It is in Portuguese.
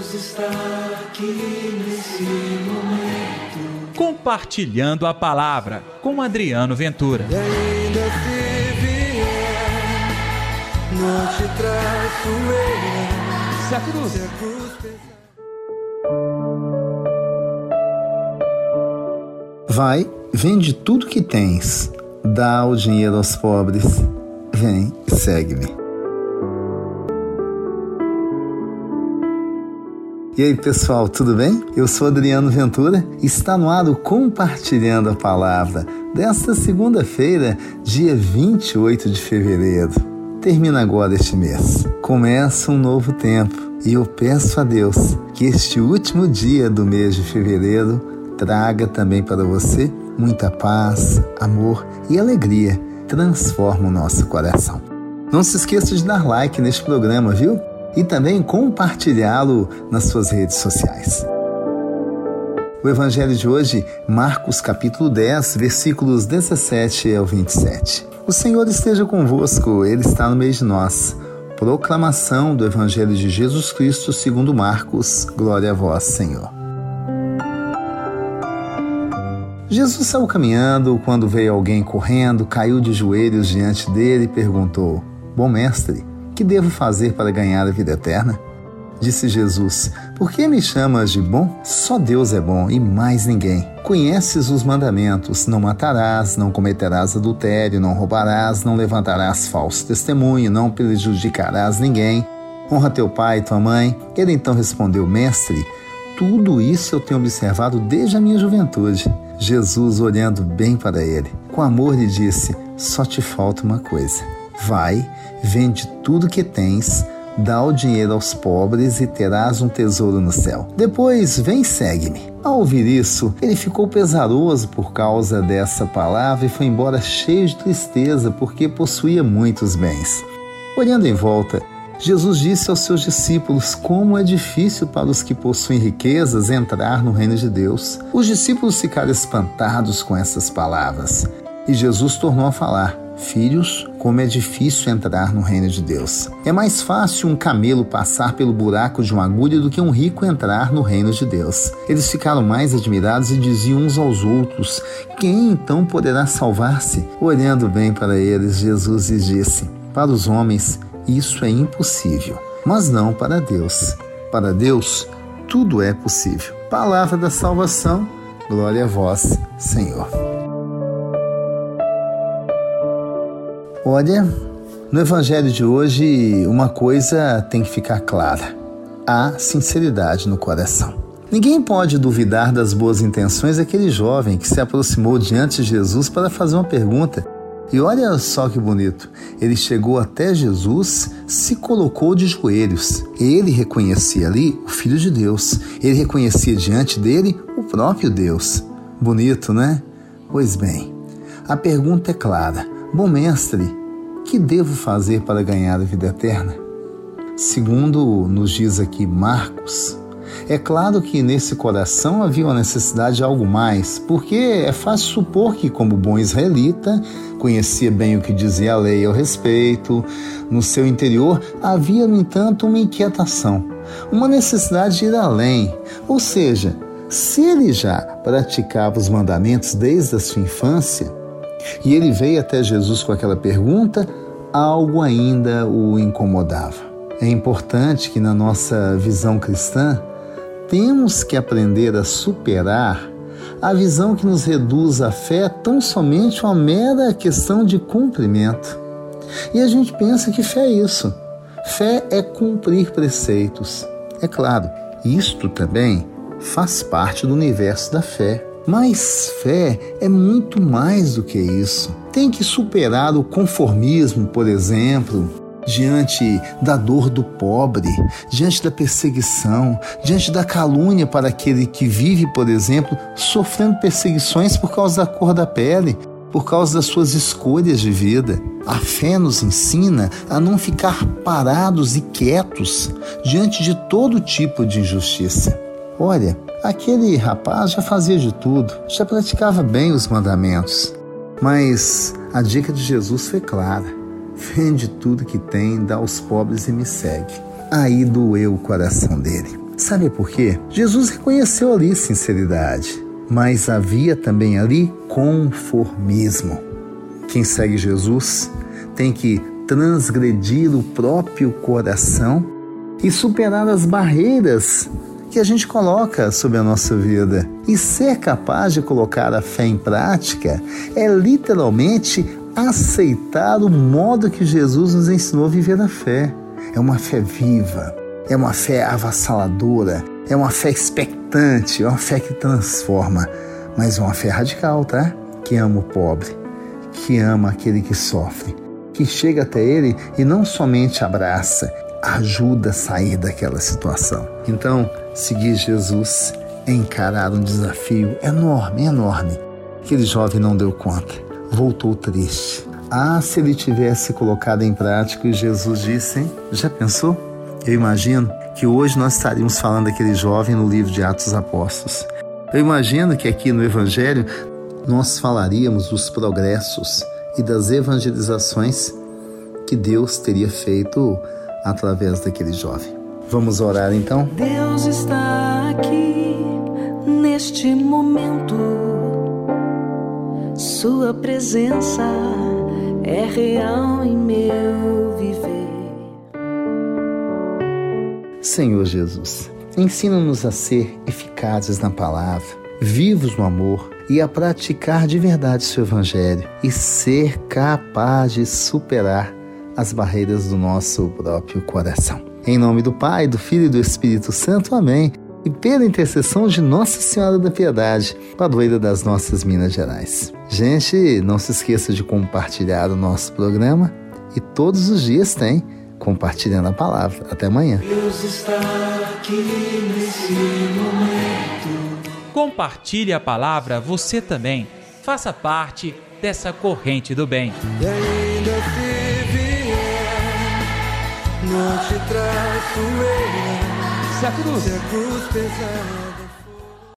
Deus está aqui nesse momento. Compartilhando a palavra com Adriano Ventura. E ainda se vier, não te traço eu. Se a cruz. Se a cruz pesar. Vai, vende tudo que tens, dá o dinheiro aos pobres. Vem, segue-me. E aí, pessoal, tudo bem? Eu sou Adriano Ventura e está no ar o Compartilhando a Palavra desta segunda-feira, dia 28 de fevereiro. Termina agora este mês. Começa um novo tempo e eu peço a Deus que este último dia do mês de fevereiro traga também para você muita paz, amor e alegria. Transforma o nosso coração. Não se esqueça de dar like neste programa, viu? E também compartilhá-lo nas suas redes sociais. O evangelho de hoje, Marcos capítulo 10, versículos 17 ao 27. O Senhor esteja convosco, ele está no meio de nós. Proclamação do evangelho de Jesus Cristo, segundo Marcos. Glória a vós, Senhor. Jesus saiu caminhando quando veio alguém correndo, caiu de joelhos diante dele e perguntou: Bom mestre, que devo fazer para ganhar a vida eterna? Disse Jesus: Por que me chamas de bom? Só Deus é bom e mais ninguém. Conheces os mandamentos: não matarás, não cometerás adultério, não roubarás, não levantarás falso testemunho, não prejudicarás ninguém. Honra teu pai e tua mãe. Ele então respondeu: Mestre, tudo isso eu tenho observado desde a minha juventude. Jesus, olhando bem para ele, com amor lhe disse: Só te falta uma coisa. Vai, vende tudo que tens, dá o dinheiro aos pobres e terás um tesouro no céu. Depois, vem segue-me. Ao ouvir isso, ele ficou pesaroso por causa dessa palavra e foi embora cheio de tristeza, porque possuía muitos bens. Olhando em volta, Jesus disse aos seus discípulos como é difícil para os que possuem riquezas entrar no reino de Deus. Os discípulos ficaram espantados com essas palavras. E Jesus tornou a falar: Filhos, como é difícil entrar no reino de Deus. É mais fácil um camelo passar pelo buraco de uma agulha do que um rico entrar no reino de Deus. Eles ficaram mais admirados e diziam uns aos outros: Quem então poderá salvar-se? Olhando bem para eles, Jesus lhes disse: Para os homens, isso é impossível, mas não para Deus. Para Deus, tudo é possível. Palavra da salvação, glória a vós, Senhor. Olha, no Evangelho de hoje, uma coisa tem que ficar clara: há sinceridade no coração. Ninguém pode duvidar das boas intenções daquele jovem que se aproximou diante de Jesus para fazer uma pergunta. E olha só que bonito, ele chegou até Jesus, se colocou de joelhos. Ele reconhecia ali o Filho de Deus, ele reconhecia diante dele o próprio Deus. Bonito, né? Pois bem, a pergunta é clara: Bom mestre, que devo fazer para ganhar a vida eterna? Segundo nos diz aqui Marcos, é claro que nesse coração havia uma necessidade de algo mais, porque é fácil supor que, como bom israelita, conhecia bem o que dizia a lei ao respeito. No seu interior havia, no entanto, uma inquietação, uma necessidade de ir além. Ou seja, se ele já praticava os mandamentos desde a sua infância, e ele veio até Jesus com aquela pergunta, algo ainda o incomodava. É importante que na nossa visão cristã temos que aprender a superar a visão que nos reduz a fé tão somente uma mera questão de cumprimento. E a gente pensa que fé é isso. Fé é cumprir preceitos. É claro, isto também faz parte do universo da fé. Mas fé é muito mais do que isso. Tem que superar o conformismo, por exemplo, diante da dor do pobre, diante da perseguição, diante da calúnia para aquele que vive, por exemplo, sofrendo perseguições por causa da cor da pele, por causa das suas escolhas de vida. A fé nos ensina a não ficar parados e quietos diante de todo tipo de injustiça. Olha, aquele rapaz já fazia de tudo, já praticava bem os mandamentos, mas a dica de Jesus foi clara Vende tudo que tem, dá aos pobres e me segue. Aí doeu o coração dele. Sabe por quê? Jesus reconheceu ali sinceridade, mas havia também ali conformismo. Quem segue Jesus tem que transgredir o próprio coração e superar as barreiras que a gente coloca sobre a nossa vida. E ser capaz de colocar a fé em prática é literalmente aceitar o modo que Jesus nos ensinou a viver a fé. É uma fé viva, é uma fé avassaladora, é uma fé expectante, é uma fé que transforma, mas é uma fé radical, tá? Que ama o pobre, que ama aquele que sofre, que chega até ele e não somente abraça, ajuda a sair daquela situação. Então, seguir Jesus é encarar um desafio enorme, enorme. Aquele jovem não deu conta, voltou triste. Ah, se ele tivesse colocado em prática o Jesus disse, hein? Já pensou? Eu imagino que hoje nós estaríamos falando daquele jovem no livro de Atos Apóstolos. Eu imagino que aqui no Evangelho nós falaríamos dos progressos e das evangelizações que Deus teria feito através daquele jovem. Vamos orar então? Deus está aqui neste momento. Sua presença é real em meu viver. Senhor Jesus, ensina-nos a ser eficazes na palavra, vivos no amor e a praticar de verdade seu evangelho e ser capaz de superar as barreiras do nosso próprio coração. Em nome do Pai, do Filho e do Espírito Santo. Amém. E pela intercessão de Nossa Senhora da Piedade, padroeira das nossas Minas Gerais. Gente, não se esqueça de compartilhar o nosso programa e todos os dias tem compartilhando a palavra. Até amanhã. Deus está aqui nesse momento. Compartilhe a palavra você também. Faça parte dessa corrente do bem. Não te traço eu. Se a cruz Se a cruz pesada.